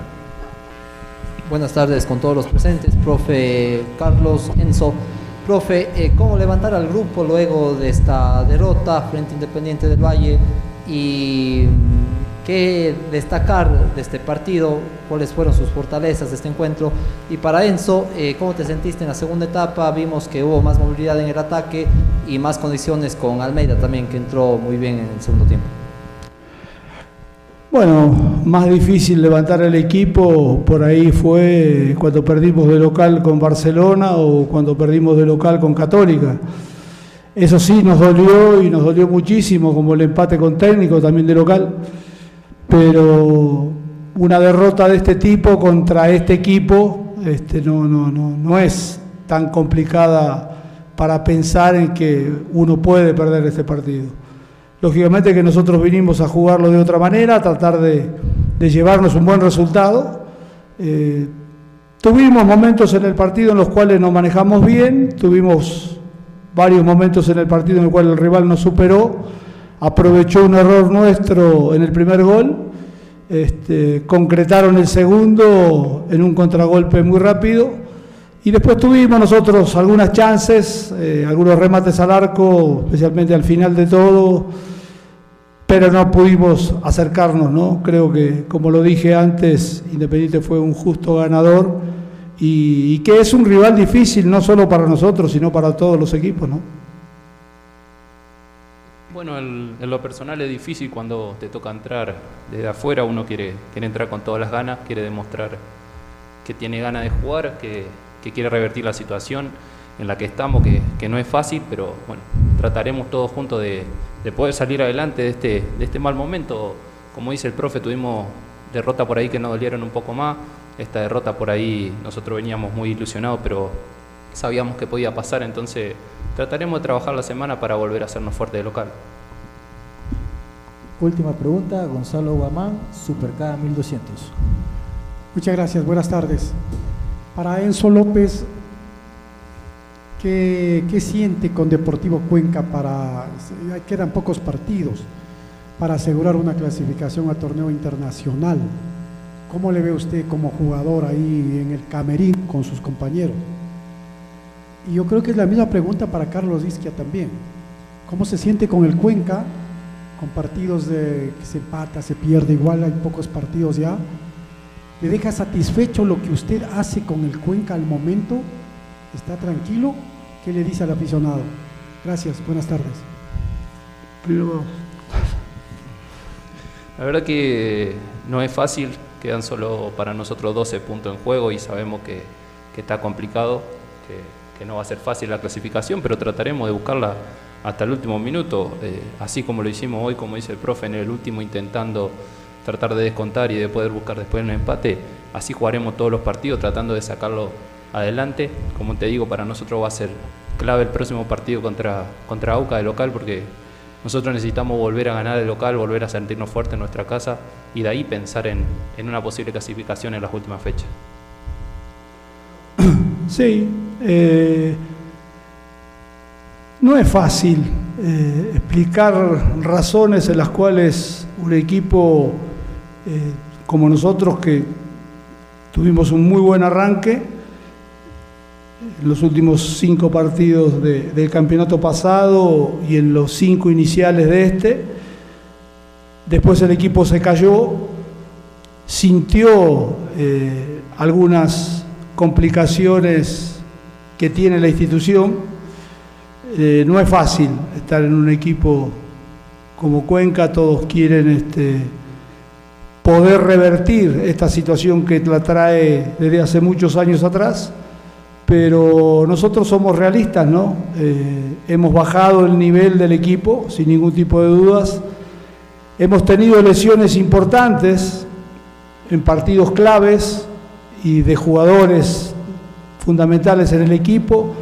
Buenas tardes con todos los presentes, profe Carlos Enzo. Profe, eh, ¿cómo levantar al grupo luego de esta derrota frente a Independiente del Valle? ¿Y qué destacar de este partido? ¿Cuáles fueron sus fortalezas de este encuentro? Y para Enzo, eh, ¿cómo te sentiste en la segunda etapa? Vimos que hubo más movilidad en el ataque y más condiciones con Almeida también, que entró muy bien en el segundo tiempo. Bueno, más difícil levantar el equipo por ahí fue cuando perdimos de local con Barcelona o cuando perdimos de local con Católica. Eso sí nos dolió y nos dolió muchísimo, como el empate con técnico también de local, pero una derrota de este tipo contra este equipo este, no, no, no, no es tan complicada para pensar en que uno puede perder este partido. Lógicamente que nosotros vinimos a jugarlo de otra manera, a tratar de, llevarnos un buen resultado. Eh, tuvimos momentos en el partido en los cuales nos manejamos bien, tuvimos varios momentos en el partido en el cual el rival nos superó, aprovechó un error nuestro en el primer gol, este, concretaron el segundo en un contragolpe muy rápido y después tuvimos nosotros algunas chances, eh, algunos remates al arco, especialmente al final de todo pero no pudimos acercarnos, ¿no? Creo que, como lo dije antes, Independiente fue un justo ganador y, que es un rival difícil no solo para nosotros, sino para todos los equipos, ¿no? Bueno, en, lo personal es difícil cuando te toca entrar desde afuera, uno quiere, quiere entrar con todas las ganas, quiere demostrar que tiene ganas de jugar, que, que quiere revertir la situación en la que estamos, que, que no es fácil, pero bueno, trataremos todos juntos de, de poder salir adelante de este, de este mal momento. Como dice el profe, tuvimos derrota por ahí que nos dolieron un poco más. Esta derrota por ahí nosotros veníamos muy ilusionados, pero sabíamos que podía pasar, entonces trataremos de trabajar la semana para volver a hacernos fuerte de local. Última pregunta, Gonzalo Guamán, Supercada 1200. Muchas gracias, buenas tardes. Para Enzo López, ¿Qué, siente con Deportivo Cuenca para, quedan pocos partidos para asegurar una clasificación a torneo internacional? ¿Cómo le ve usted como jugador ahí en el camerín con sus compañeros? Y yo creo que es la misma pregunta para Carlos Isquia también. ¿Cómo se siente con el Cuenca? Con partidos de que se empata, se pierde, igual hay pocos partidos ya. ¿Le deja satisfecho lo que usted hace con el Cuenca al momento? ¿Está tranquilo? ¿Qué le dice al aficionado? Gracias, buenas tardes. La verdad que no es fácil, quedan solo para nosotros 12 puntos en juego y sabemos que, está complicado, que, no va a ser fácil la clasificación, pero trataremos de buscarla hasta el último minuto, eh, así como lo hicimos hoy, como dice el profe, en el último intentando tratar de descontar y de poder buscar después un empate, así jugaremos todos los partidos tratando de sacarlo adelante. Como te digo, para nosotros va a ser clave el próximo partido contra, contra AUCA de local porque nosotros necesitamos volver a ganar el local, volver a sentirnos fuertes en nuestra casa y de ahí pensar en, una posible clasificación en las últimas fechas. <clears throat> Sí, eh, no es fácil eh, explicar razones en las cuales un equipo eh, como nosotros que tuvimos un muy buen arranque, en los últimos cinco partidos del campeonato pasado y en los cinco iniciales de este. Después el equipo se cayó sintió eh, algunas complicaciones que tiene la institución. Eh, no es fácil estar en un equipo como Cuenca, todos quieren este, poder revertir esta situación que la trae desde hace muchos años atrás, pero nosotros somos realistas, ¿no? Eh, hemos bajado el nivel del equipo sin ningún tipo de dudas, hemos tenido lesiones importantes en partidos claves y de jugadores fundamentales en el equipo,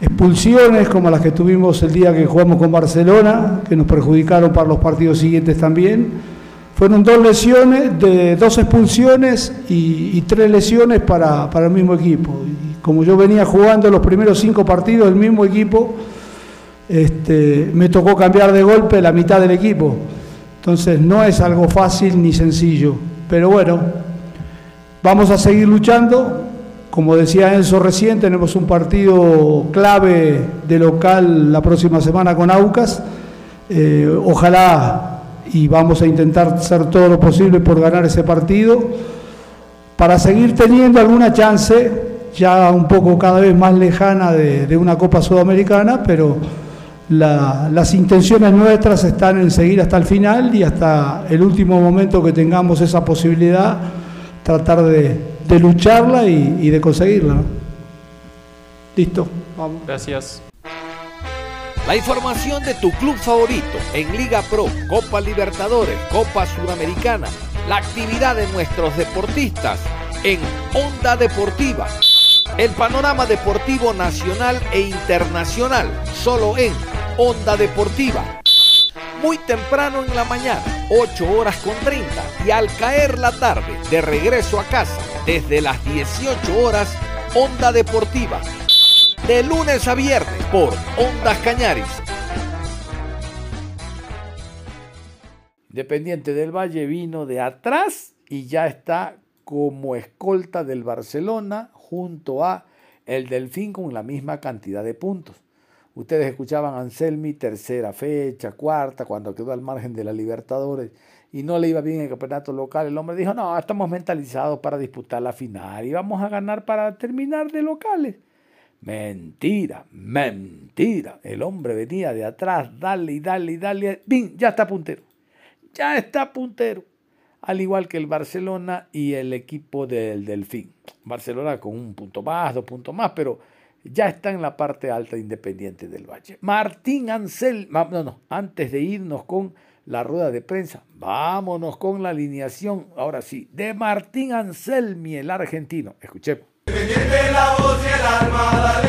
expulsiones como las que tuvimos el día que jugamos con Barcelona, que nos perjudicaron para los partidos siguientes también. Fueron dos lesiones, de dos expulsiones y, tres lesiones para, el mismo equipo. Como yo venía jugando los primeros cinco partidos del mismo equipo, este, me tocó cambiar de golpe la mitad del equipo. Entonces no es algo fácil ni sencillo. Pero bueno, vamos a seguir luchando. Como decía Enzo recién, tenemos un partido clave de local la próxima semana con Aucas. Eh, ojalá y vamos a intentar hacer todo lo posible por ganar ese partido para seguir teniendo alguna chance, ya un poco cada vez más lejana de, una Copa Sudamericana, pero las intenciones nuestras están en seguir hasta el final y hasta el último momento que tengamos esa posibilidad, tratar de, de lucharla y, de conseguirla. Listo, vamos. Gracias. La información de tu club favorito en Liga Pro, Copa Libertadores, Copa Sudamericana, la actividad de nuestros deportistas en Onda Deportiva. El panorama deportivo nacional e internacional, solo en Onda Deportiva muy temprano en la mañana, 8 horas con 30, y al caer la tarde, de regreso a casa, desde las 18 horas, Onda Deportiva. De lunes a viernes por Ondas Cañaris. Independiente del Valle vino de atrás y ya está como escolta del Barcelona junto a el Delfín con la misma cantidad de puntos. Ustedes escuchaban a Anselmi, tercera fecha, cuarta, cuando quedó al margen de la Libertadores y no le iba bien el campeonato local. El hombre dijo, no, estamos mentalizados para disputar la final y vamos a ganar para terminar de locales. Mentira, mentira. El hombre venía de atrás, dale y dale y dale. ¡Bin! Ya está puntero. Ya está puntero. Al igual que el Barcelona y el equipo del Delfín. Barcelona con un punto más, dos puntos más, pero ya está en la parte alta Independiente del Valle. Martín Ansel, no, no, antes de irnos con la rueda de prensa, vámonos con la alineación, ahora sí, de Martín Anselmi, el argentino. Escuchemos. La voz y el armada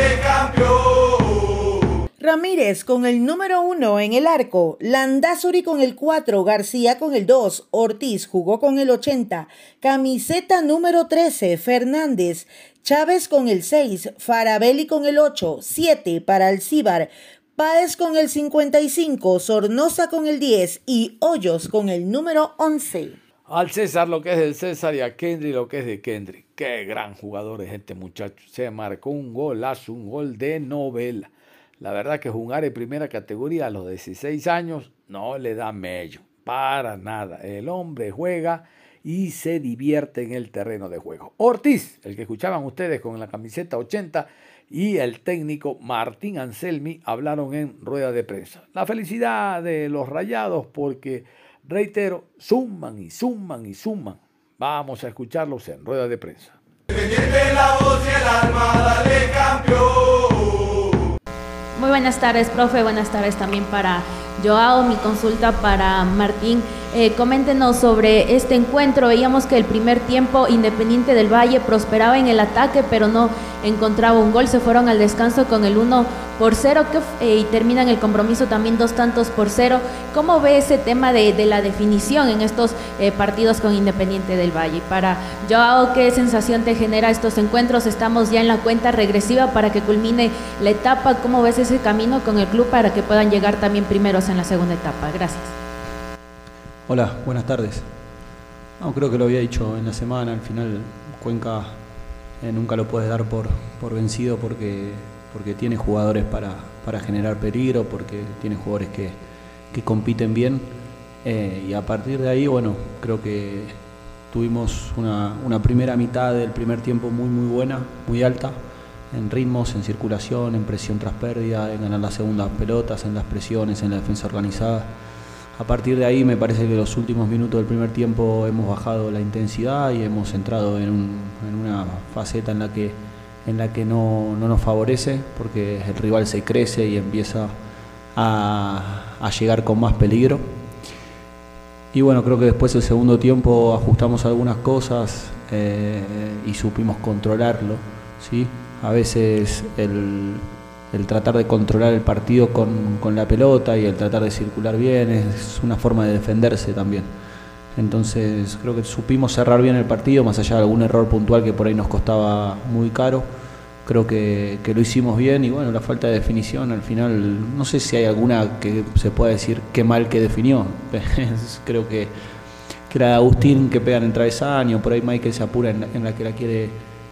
Ramírez con el número uno en el arco, Landazuri con el 4, García con el 2, Ortiz jugó con el 80, camiseta número 13, Fernández, Chávez con el 6, Farabelli con el 8, 7 para Alcíbar, Páez con el 55, Sornosa con el 10 y Hoyos con el número 11. Al César lo que es del César y a Kendry lo que es de Kendry. Qué gran jugador es este muchacho. Se marcó un golazo, un gol de novela. La verdad que jugar en primera categoría a los 16 años no le da mello. Para nada. El hombre juega y se divierte en el terreno de juego. Ortiz, el que escuchaban ustedes con la camiseta 80, y el técnico Martín Anselmi hablaron en rueda de prensa. La felicidad de los rayados porque, reitero, suman y suman y suman. Vamos a escucharlos en rueda de prensa. Muy buenas tardes, profe. Buenas tardes también para Joao. Mi consulta para Martín. Eh, coméntenos sobre este encuentro. Veíamos que el primer tiempo Independiente del Valle prosperaba en el ataque, pero no encontraba un gol. Se fueron al descanso con el 1 por 0 eh, y terminan el compromiso también dos tantos por cero. ¿Cómo ve ese tema de, la definición en estos eh, partidos con Independiente del Valle? Para Joao, ¿qué sensación te genera estos encuentros? Estamos ya en la cuenta regresiva para que culmine la etapa. ¿Cómo ves ese camino con el club para que puedan llegar también primeros en la segunda etapa? Gracias. Hola, buenas tardes. No, creo que lo había dicho en la semana, al final Cuenca eh, nunca lo puedes dar por, por vencido porque, porque tiene jugadores para, para generar peligro, porque tiene jugadores que, que compiten bien. Eh, y a partir de ahí, bueno, creo que tuvimos una, una primera mitad del primer tiempo muy muy buena, muy alta, en ritmos, en circulación, en presión tras pérdida, en ganar las segundas pelotas, en las presiones, en la defensa organizada. A partir de ahí me parece que los últimos minutos del primer tiempo hemos bajado la intensidad y hemos entrado en, un- en una faceta en la que, en la que no, no nos favorece porque el rival se crece y empieza a, a llegar con más peligro. Y bueno, creo que después el segundo tiempo ajustamos algunas cosas eh, y supimos controlarlo. ¿sí? A veces el, el tratar de controlar el partido con, con la pelota y el tratar de circular bien es una forma de defenderse también. Entonces creo que supimos cerrar bien el partido, más allá de algún error puntual que por ahí nos costaba muy caro. Creo que, que lo hicimos bien y bueno, la falta de definición al final, no sé si hay alguna que se pueda decir qué mal que definió. <laughs> creo que, que era Agustín que pega en el travesaño, por ahí Michael se apura en, la- en la que la quiere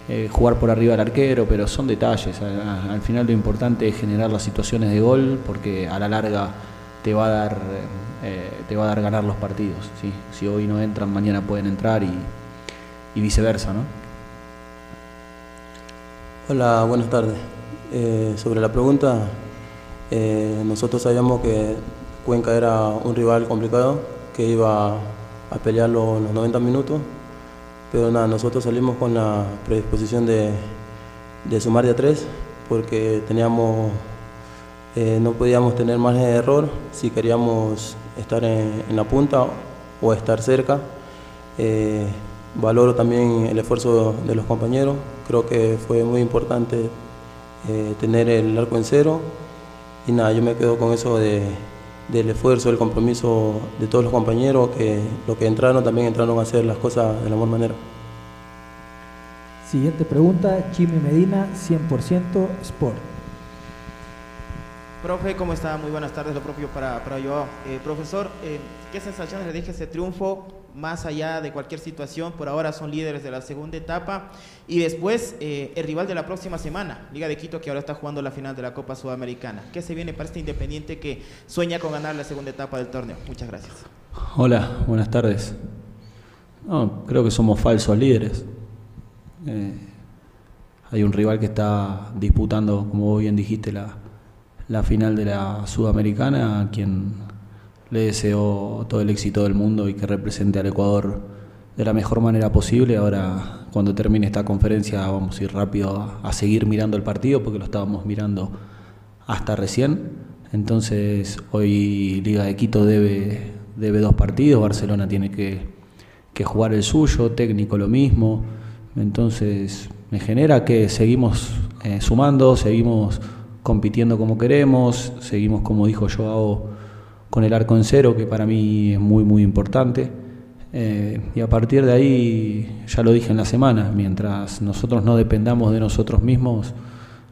eh, jugar por arriba del arquero, pero son detalles. Al, al final lo importante es generar las situaciones de gol porque a la larga te va a dar, eh, te va a dar ganar los partidos. Si hoy no entran, mañana pueden entrar y, viceversa. ¿no? Hola, buenas tardes. Eh, sobre la pregunta, nosotros sabíamos que Cuenca era un rival complicado, que iba a pelear los 90 minutos, pero nada, nosotros salimos con la predisposición de, sumar de a tres, porque teníamos, eh, no podíamos tener margen de error si queríamos estar en, en la punta o estar cerca. Eh, valoro también el esfuerzo de los compañeros, creo que fue muy importante eh, tener el arco en cero y nada, yo me quedo con eso de, del esfuerzo, el compromiso de todos los compañeros que los que entraron también entraron a hacer las cosas de la mejor manera. Siguiente pregunta, Jimmy Medina, 100% Sport. Profe, ¿cómo está? Muy buenas tardes, lo propio para, para yo. Eh, profesor, eh, ¿qué sensaciones le deja ese triunfo más allá de cualquier situación? Por ahora son líderes de la segunda etapa y después eh, el rival de la próxima semana, Liga de Quito, que ahora está jugando la final de la Copa Sudamericana. ¿Qué se viene para este Independiente que sueña con ganar la segunda etapa del torneo? Muchas gracias. Hola, buenas tardes. No, creo que somos falsos líderes. Eh, hay un rival que está disputando, como bien dijiste, la, la final de la Sudamericana, quien le deseo todo el éxito del mundo y que represente al Ecuador de la mejor manera posible. Ahora, cuando termine esta conferencia, vamos a ir rápido a, seguir mirando el partido porque lo estábamos mirando hasta recién. Entonces, hoy Liga de Quito debe, debe dos partidos, Barcelona tiene que, que jugar el suyo, técnico lo mismo. Entonces, me genera que seguimos eh, sumando, seguimos compitiendo como queremos, seguimos, como dijo Joao, con el arco en cero, que para mí es muy, muy importante. Eh, y a partir de ahí, ya lo dije en la semana, mientras nosotros no dependamos de nosotros mismos,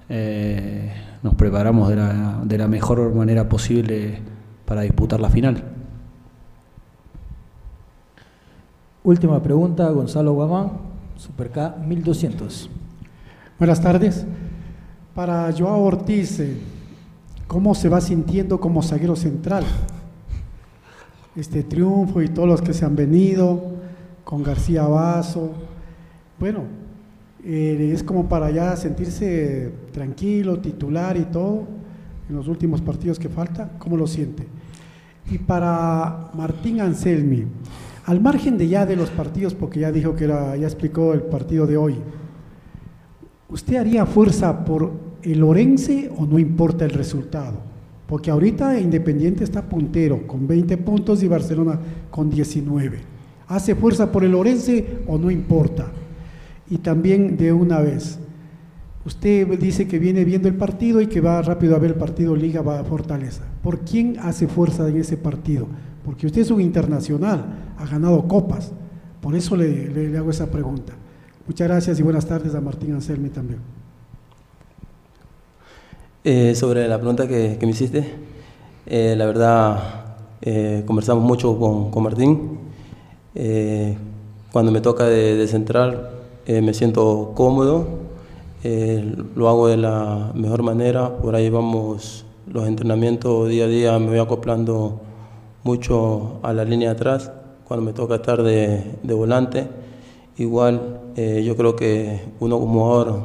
eh, nos preparamos de la, de la mejor manera posible para disputar la final. Última pregunta, Gonzalo Guamán, Super K 1200. Buenas tardes. Para Joao Ortiz, eh, ¿cómo se va sintiendo como zaguero central? Este triunfo y todos los que se han venido, con García Vaso. Bueno, eh, es como para ya sentirse tranquilo, titular y todo, en los últimos partidos que falta, ¿cómo lo siente? Y para Martín Anselmi, al margen de ya de los partidos, porque ya dijo que era, ya explicó el partido de hoy, ¿usted haría fuerza por el Orense o no importa el resultado? Porque ahorita Independiente está puntero con 20 puntos y Barcelona con 19. ¿Hace fuerza por el Orense o no importa? Y también de una vez, usted dice que viene viendo el partido y que va rápido a ver el partido Liga va a Fortaleza. ¿Por quién hace fuerza en ese partido? Porque usted es un internacional, ha ganado copas. Por eso le, hago esa pregunta. Muchas gracias y buenas tardes a Martín Anselmi también. Eh, sobre la pregunta que, me hiciste, eh, la verdad eh, conversamos mucho con, con Martín. Cuando me toca de, central me siento cómodo, lo hago de la mejor manera, por ahí vamos los entrenamientos día a día, me voy acoplando mucho a la línea de atrás, cuando me toca estar de, volante. Igual yo creo que uno como jugador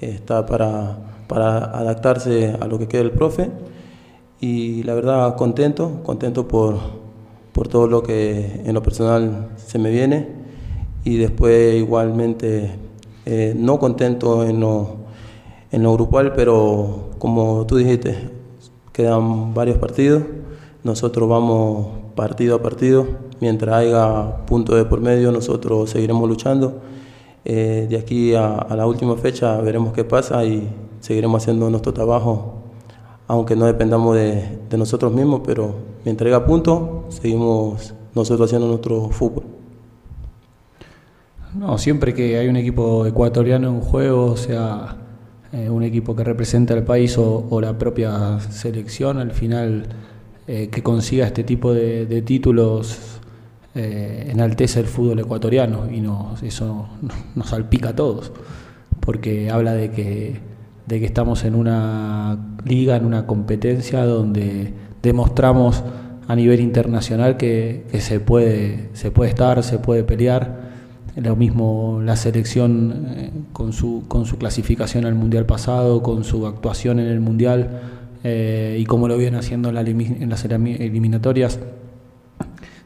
está para, para adaptarse a lo que quiere el profe. Y la verdad contento, contento por, por todo lo que en lo personal se me viene. Y después igualmente eh, no contento en lo, en lo grupal, pero como tú dijiste, quedan varios partidos, nosotros vamos partido a partido, mientras haya punto de por medio nosotros seguiremos luchando. Eh, de aquí a, la última fecha veremos qué pasa y seguiremos haciendo nuestro trabajo, aunque no dependamos de, nosotros mismos, pero mientras haya punto, seguimos nosotros haciendo nuestro fútbol. No, siempre que hay un equipo ecuatoriano en juego, sea eh, un equipo que representa al país o, la propia selección, al final eh, que consiga este tipo de, títulos eh, enaltece el fútbol ecuatoriano y eso nos salpica a todos, porque habla de que, de que estamos en una liga, en una competencia donde demostramos a nivel internacional que, que se, puede, se puede estar, se puede pelear lo mismo la selección eh, con, su, con su clasificación al Mundial pasado, con su actuación en el Mundial eh, y como lo vienen haciendo en, las eliminatorias.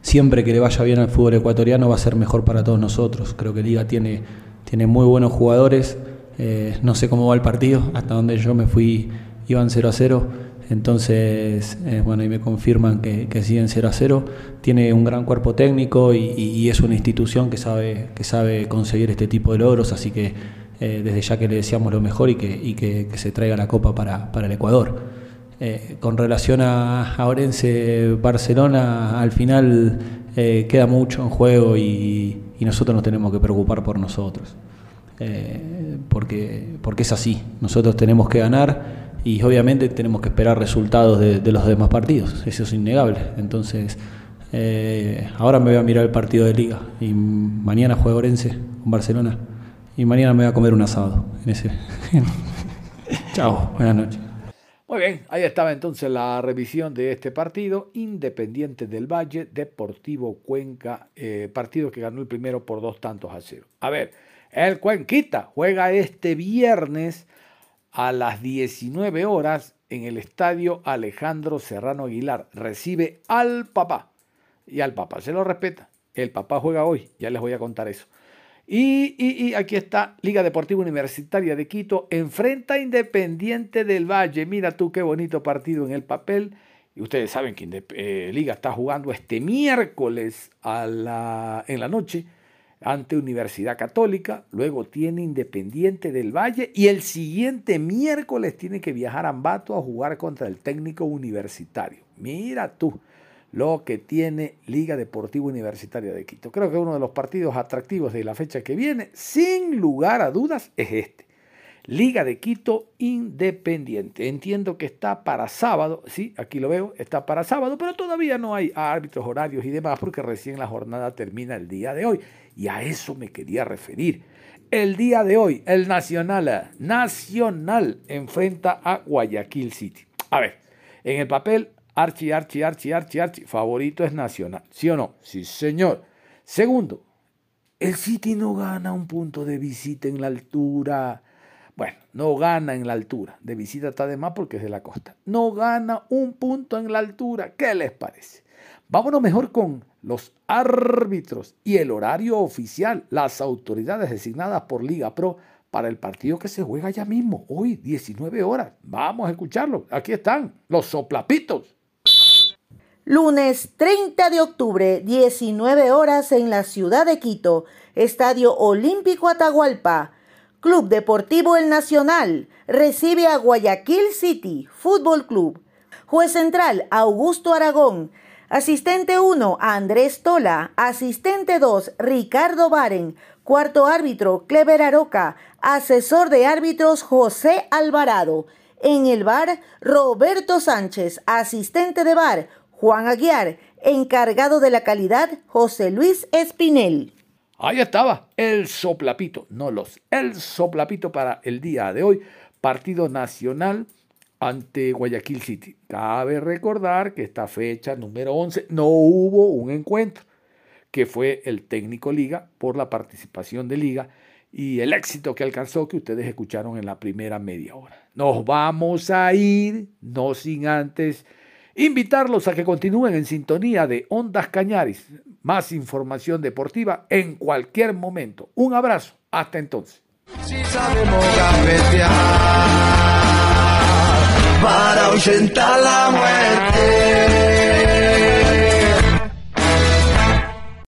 Siempre que le vaya bien al fútbol ecuatoriano va a ser mejor para todos nosotros. Creo que Liga tiene, tiene muy buenos jugadores. Eh, no sé cómo va el partido, hasta donde yo me fui iban 0 a 0 entonces, eh, bueno, y me confirman que, que, siguen 0 a 0. Tiene un gran cuerpo técnico y, es una institución que sabe, que sabe conseguir este tipo de logros, así que eh, desde ya que le deseamos lo mejor y que, y que, se traiga la copa para, para el Ecuador. Eh, con relación a, a Orense Barcelona, al final queda mucho en juego y, y, nosotros nos tenemos que preocupar por nosotros. porque, porque es así, nosotros tenemos que ganar y obviamente tenemos que esperar resultados de, los demás partidos, eso es innegable. Entonces, eh, ahora me voy a mirar el partido de liga y mañana juega Orense con Barcelona y mañana me voy a comer un asado. En ese. <laughs> Chao, buenas noches. Muy bien, ahí estaba entonces la revisión de este partido, Independiente del Valle, Deportivo Cuenca, eh, partido que ganó el primero por dos tantos a cero. A ver, el Cuenquita juega este viernes a las 19 horas en el estadio Alejandro Serrano Aguilar. Recibe al papá. Y al papá se lo respeta. El papá juega hoy, ya les voy a contar eso. Y, aquí está Liga Deportiva Universitaria de Quito. Enfrenta Independiente del Valle. Mira tú qué bonito partido en el papel. Y ustedes saben que eh, Liga está jugando este miércoles a en la noche ante Universidad Católica, luego tiene Independiente del Valle y el siguiente miércoles tiene que viajar a Ambato a jugar contra el técnico universitario. Mira tú lo que tiene Liga Deportiva Universitaria de Quito. Creo que uno de los partidos atractivos de la fecha que viene, sin lugar a dudas, es este. Liga de Quito Independiente. Entiendo que está para sábado, sí, aquí lo veo, está para sábado, pero todavía no hay árbitros, horarios y demás porque recién la jornada termina el día de hoy. Y a eso me quería referir. El día de hoy, el Nacional, Nacional enfrenta a Guayaquil City. A ver, en el papel, Archi, Archi, Archi, Archi, Archi, favorito es Nacional. ¿Sí o no? Sí, señor. Segundo, el City no gana un punto de visita en la altura bueno, no gana en la altura. De visita está de más porque es de la costa. No gana un punto en la altura. ¿Qué les parece? Vámonos mejor con los árbitros y el horario oficial, las autoridades designadas por Liga Pro para el partido que se juega ya mismo, hoy, 19 horas. Vamos a escucharlo. Aquí están los soplapitos. Lunes 30 de octubre, 19 horas en la ciudad de Quito, Estadio Olímpico Atahualpa. Club Deportivo El Nacional recibe a Guayaquil City Fútbol Club. Juez central Augusto Aragón. Asistente 1 Andrés Tola. Asistente 2 Ricardo Baren. Cuarto árbitro Clever Aroca. Asesor de árbitros José Alvarado. En el bar Roberto Sánchez. Asistente de bar Juan Aguiar. Encargado de la calidad José Luis Espinel. Ahí estaba, el soplapito, no los, el soplapito para el día de hoy, partido nacional ante Guayaquil City. Cabe recordar que esta fecha número 11 no hubo un encuentro. que fue el técnico Liga por la participación de Liga y el éxito que alcanzó que ustedes escucharon en la primera media hora. Nos vamos a ir, no sin antes invitarlos a que continúen en sintonía de Ondas Cañaris. Más información deportiva en cualquier momento. Un abrazo. Hasta entonces.